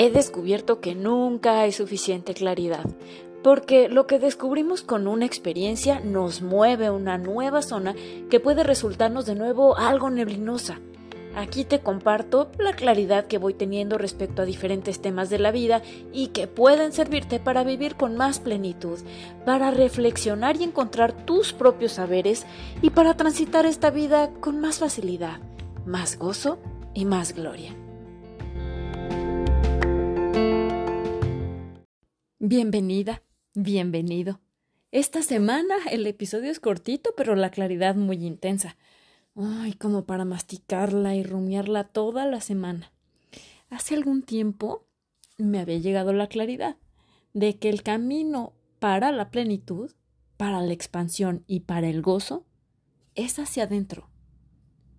he descubierto que nunca hay suficiente claridad, porque lo que descubrimos con una experiencia nos mueve a una nueva zona que puede resultarnos de nuevo algo neblinosa. Aquí te comparto la claridad que voy teniendo respecto a diferentes temas de la vida y que pueden servirte para vivir con más plenitud, para reflexionar y encontrar tus propios saberes y para transitar esta vida con más facilidad, más gozo y más gloria. Bienvenida, bienvenido. Esta semana el episodio es cortito, pero la claridad muy intensa. Ay, como para masticarla y rumiarla toda la semana. Hace algún tiempo me había llegado la claridad de que el camino para la plenitud, para la expansión y para el gozo es hacia adentro,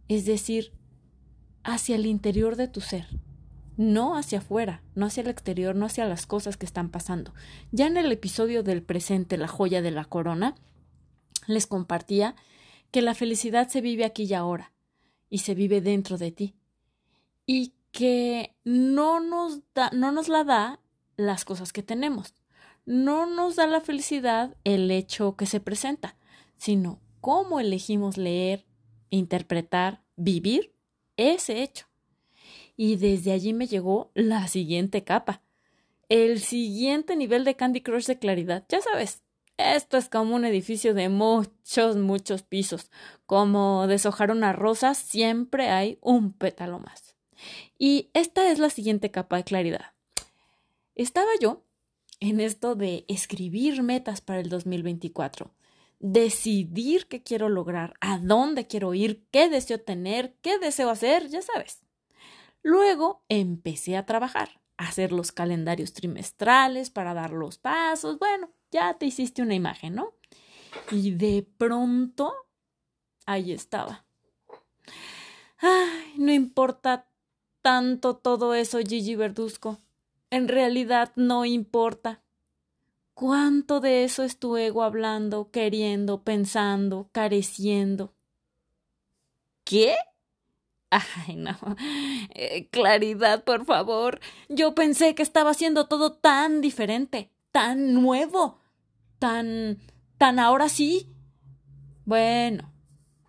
es decir, hacia el interior de tu ser no hacia afuera, no hacia el exterior, no hacia las cosas que están pasando. Ya en el episodio del presente, la joya de la corona, les compartía que la felicidad se vive aquí y ahora, y se vive dentro de ti, y que no nos, da, no nos la da las cosas que tenemos, no nos da la felicidad el hecho que se presenta, sino cómo elegimos leer, interpretar, vivir ese hecho y desde allí me llegó la siguiente capa. El siguiente nivel de Candy Crush de claridad. Ya sabes, esto es como un edificio de muchos, muchos pisos. Como deshojar una rosa, siempre hay un pétalo más. Y esta es la siguiente capa de claridad. Estaba yo en esto de escribir metas para el 2024, decidir qué quiero lograr, a dónde quiero ir, qué deseo tener, qué deseo hacer, ya sabes. Luego empecé a trabajar, a hacer los calendarios trimestrales para dar los pasos. Bueno, ya te hiciste una imagen, ¿no? Y de pronto, ahí estaba. Ay, no importa tanto todo eso, Gigi Verduzco. En realidad no importa. ¿Cuánto de eso es tu ego hablando, queriendo, pensando, careciendo? ¿Qué? Ay, no. Eh, claridad, por favor. Yo pensé que estaba haciendo todo tan diferente, tan nuevo, tan... tan ahora sí. Bueno,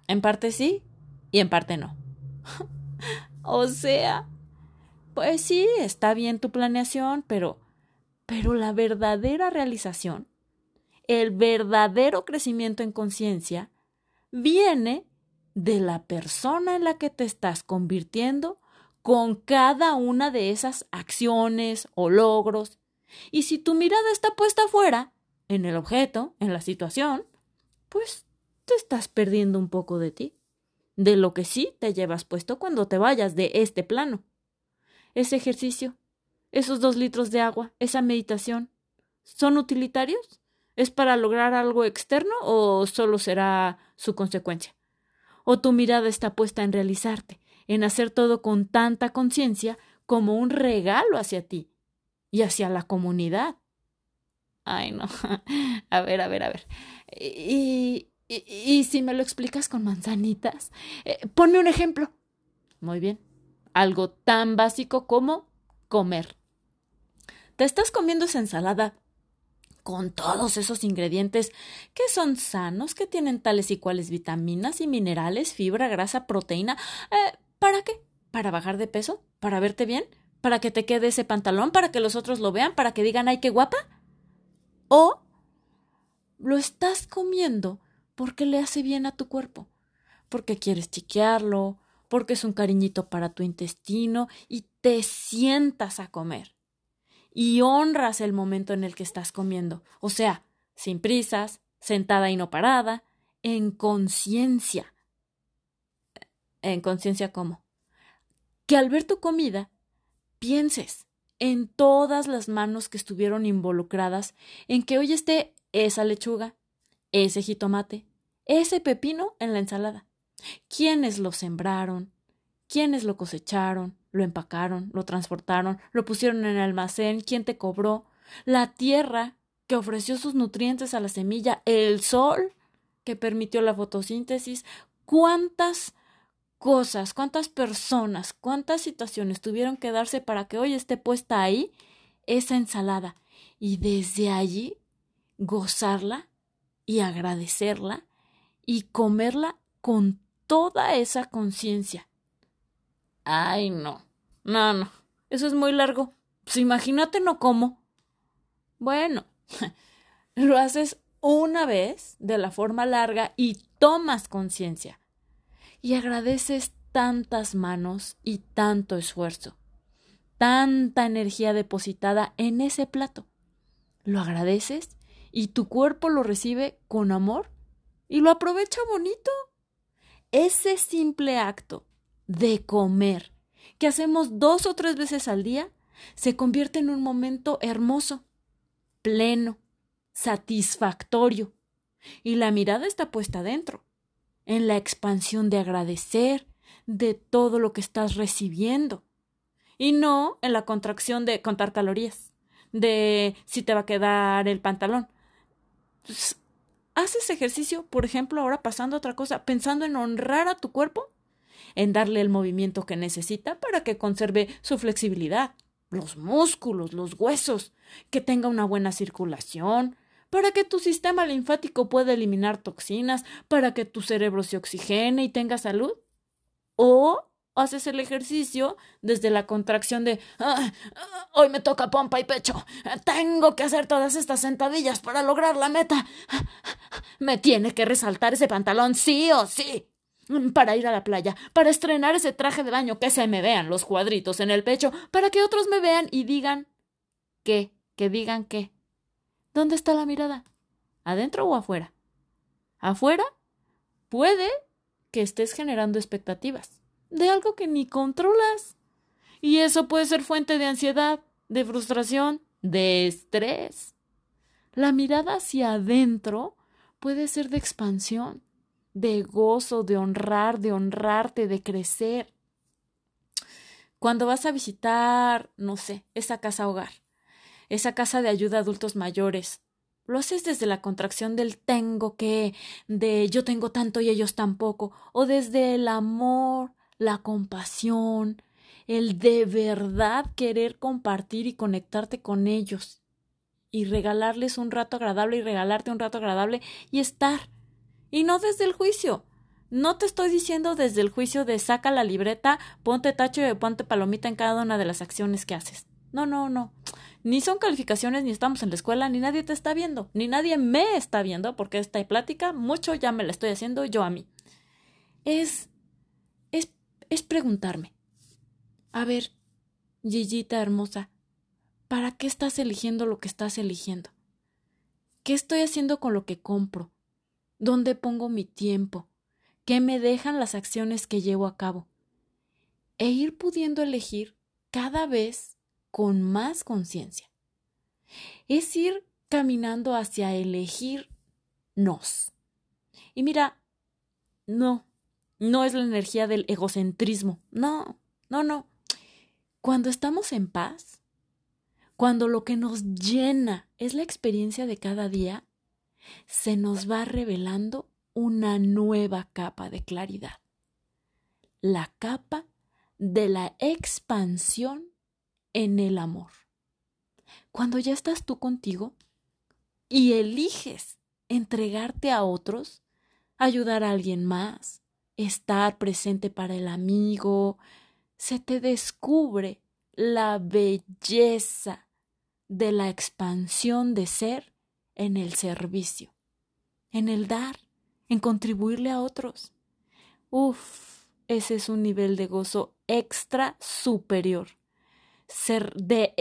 en parte sí y en parte no. o sea, pues sí, está bien tu planeación, pero... pero la verdadera realización, el verdadero crecimiento en conciencia, viene de la persona en la que te estás convirtiendo con cada una de esas acciones o logros. Y si tu mirada está puesta afuera, en el objeto, en la situación, pues te estás perdiendo un poco de ti, de lo que sí te llevas puesto cuando te vayas de este plano. Ese ejercicio, esos dos litros de agua, esa meditación, ¿son utilitarios? ¿Es para lograr algo externo o solo será su consecuencia? O tu mirada está puesta en realizarte, en hacer todo con tanta conciencia como un regalo hacia ti y hacia la comunidad. Ay, no. A ver, a ver, a ver. Y, y, si me lo explicas con manzanitas, eh, ponme un ejemplo. Muy bien. Algo tan básico como comer. Te estás comiendo esa ensalada con todos esos ingredientes que son sanos, que tienen tales y cuales vitaminas y minerales, fibra, grasa, proteína. Eh, ¿Para qué? ¿Para bajar de peso? ¿Para verte bien? ¿Para que te quede ese pantalón? ¿Para que los otros lo vean? ¿Para que digan, ay, qué guapa? ¿O lo estás comiendo porque le hace bien a tu cuerpo? Porque quieres chiquearlo, porque es un cariñito para tu intestino y te sientas a comer y honras el momento en el que estás comiendo, o sea, sin prisas, sentada y no parada, en conciencia. ¿En conciencia cómo? Que al ver tu comida, pienses en todas las manos que estuvieron involucradas en que hoy esté esa lechuga, ese jitomate, ese pepino en la ensalada. ¿Quiénes lo sembraron? ¿Quiénes lo cosecharon? Lo empacaron, lo transportaron, lo pusieron en el almacén, quién te cobró, la tierra que ofreció sus nutrientes a la semilla, el sol que permitió la fotosíntesis, cuántas cosas, cuántas personas, cuántas situaciones tuvieron que darse para que hoy esté puesta ahí esa ensalada y desde allí gozarla y agradecerla y comerla con toda esa conciencia. Ay, no, no, no, eso es muy largo. Pues imagínate no como. Bueno, lo haces una vez de la forma larga y tomas conciencia. Y agradeces tantas manos y tanto esfuerzo, tanta energía depositada en ese plato. Lo agradeces y tu cuerpo lo recibe con amor y lo aprovecha bonito. Ese simple acto de comer que hacemos dos o tres veces al día se convierte en un momento hermoso, pleno, satisfactorio. Y la mirada está puesta dentro, en la expansión de agradecer de todo lo que estás recibiendo, y no en la contracción de contar calorías, de si te va a quedar el pantalón. Pues, haces ejercicio, por ejemplo, ahora pasando a otra cosa, pensando en honrar a tu cuerpo, en darle el movimiento que necesita para que conserve su flexibilidad, los músculos, los huesos, que tenga una buena circulación, para que tu sistema linfático pueda eliminar toxinas, para que tu cerebro se oxigene y tenga salud. O haces el ejercicio desde la contracción de ah, ah, hoy me toca pompa y pecho. Tengo que hacer todas estas sentadillas para lograr la meta. Me tiene que resaltar ese pantalón sí o sí. Para ir a la playa, para estrenar ese traje de baño, que se me vean los cuadritos en el pecho, para que otros me vean y digan qué, que digan qué. ¿Dónde está la mirada? ¿Adentro o afuera? Afuera puede que estés generando expectativas de algo que ni controlas. Y eso puede ser fuente de ansiedad, de frustración, de estrés. La mirada hacia adentro puede ser de expansión, de gozo, de honrar, de honrarte, de crecer. Cuando vas a visitar, no sé, esa casa hogar, esa casa de ayuda a adultos mayores, lo haces desde la contracción del tengo que, de yo tengo tanto y ellos tampoco, o desde el amor, la compasión, el de verdad querer compartir y conectarte con ellos y regalarles un rato agradable y regalarte un rato agradable y estar. Y no desde el juicio. No te estoy diciendo desde el juicio de saca la libreta, ponte tacho y ponte palomita en cada una de las acciones que haces. No, no, no. Ni son calificaciones, ni estamos en la escuela, ni nadie te está viendo, ni nadie me está viendo, porque esta plática mucho ya me la estoy haciendo yo a mí. Es es preguntarme, a ver, Gigita hermosa, ¿para qué estás eligiendo lo que estás eligiendo? ¿Qué estoy haciendo con lo que compro? ¿Dónde pongo mi tiempo? ¿Qué me dejan las acciones que llevo a cabo? E ir pudiendo elegir cada vez con más conciencia. Es ir caminando hacia elegir nos. Y mira, no, no es la energía del egocentrismo. No, no, no. Cuando estamos en paz, cuando lo que nos llena es la experiencia de cada día, se nos va revelando una nueva capa de claridad. La capa de la expansión en el amor. Cuando ya estás tú contigo y eliges entregarte a otros, ayudar a alguien más, estar presente para el amigo, se te descubre la belleza de la expansión de ser en el servicio, en el dar, en contribuirle a otros. Uf, ese es un nivel de gozo extra superior, ser de,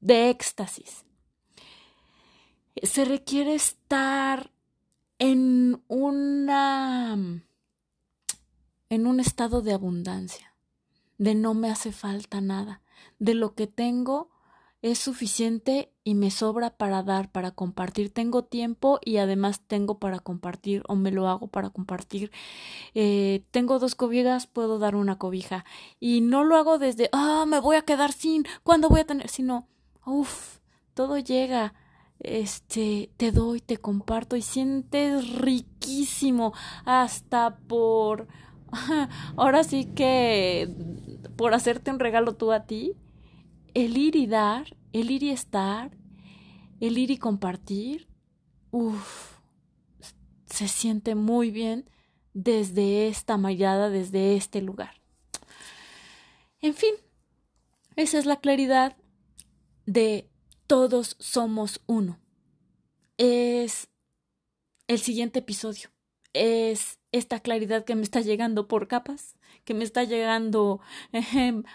de éxtasis. Se requiere estar en una en un estado de abundancia, de no me hace falta nada, de lo que tengo es suficiente y me sobra para dar, para compartir. Tengo tiempo y además tengo para compartir o me lo hago para compartir. Eh, tengo dos cobijas, puedo dar una cobija. Y no lo hago desde, ah, me voy a quedar sin, ¿cuándo voy a tener? Sino, uff, todo llega. Este, te doy, te comparto y sientes riquísimo hasta por ahora sí que por hacerte un regalo tú a ti, el ir y dar, el ir y estar, el ir y compartir, uff, se siente muy bien desde esta mallada, desde este lugar. En fin, esa es la claridad de todos somos uno. Es el siguiente episodio. Es esta claridad que me está llegando por capas, que me está llegando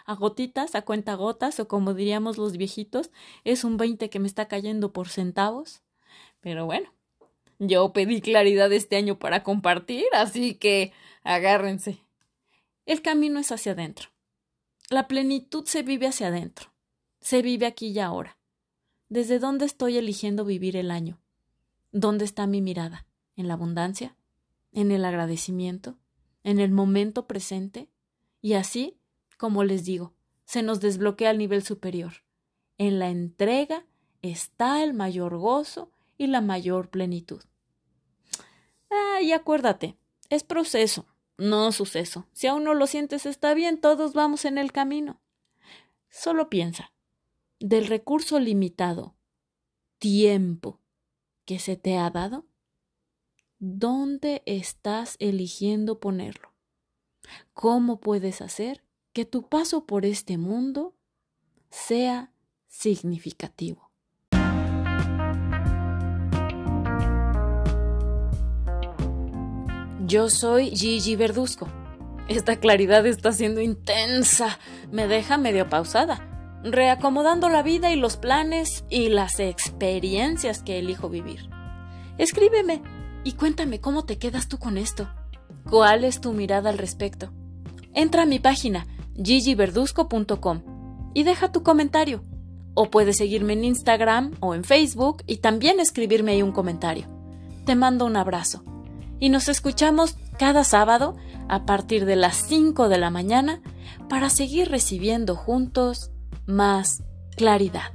a gotitas, a cuenta gotas, o como diríamos los viejitos, es un 20 que me está cayendo por centavos. Pero bueno, yo pedí claridad este año para compartir, así que agárrense. El camino es hacia adentro. La plenitud se vive hacia adentro. Se vive aquí y ahora. ¿Desde dónde estoy eligiendo vivir el año? ¿Dónde está mi mirada? ¿En la abundancia? ¿En el agradecimiento? ¿En el momento presente? Y así, como les digo, se nos desbloquea al nivel superior. En la entrega está el mayor gozo y la mayor plenitud. Ah, y acuérdate, es proceso, no suceso. Si aún no lo sientes está bien, todos vamos en el camino. Solo piensa, del recurso limitado, tiempo, que se te ha dado, ¿dónde estás eligiendo ponerlo? ¿Cómo puedes hacer que tu paso por este mundo sea significativo? Yo soy Gigi Verduzco. Esta claridad está siendo intensa, me deja medio pausada, reacomodando la vida y los planes y las experiencias que elijo vivir. Escríbeme y cuéntame cómo te quedas tú con esto. ¿Cuál es tu mirada al respecto? Entra a mi página gigiverduzco.com y deja tu comentario. O puedes seguirme en Instagram o en Facebook y también escribirme ahí un comentario. Te mando un abrazo y nos escuchamos cada sábado a partir de las 5 de la mañana para seguir recibiendo juntos más claridad.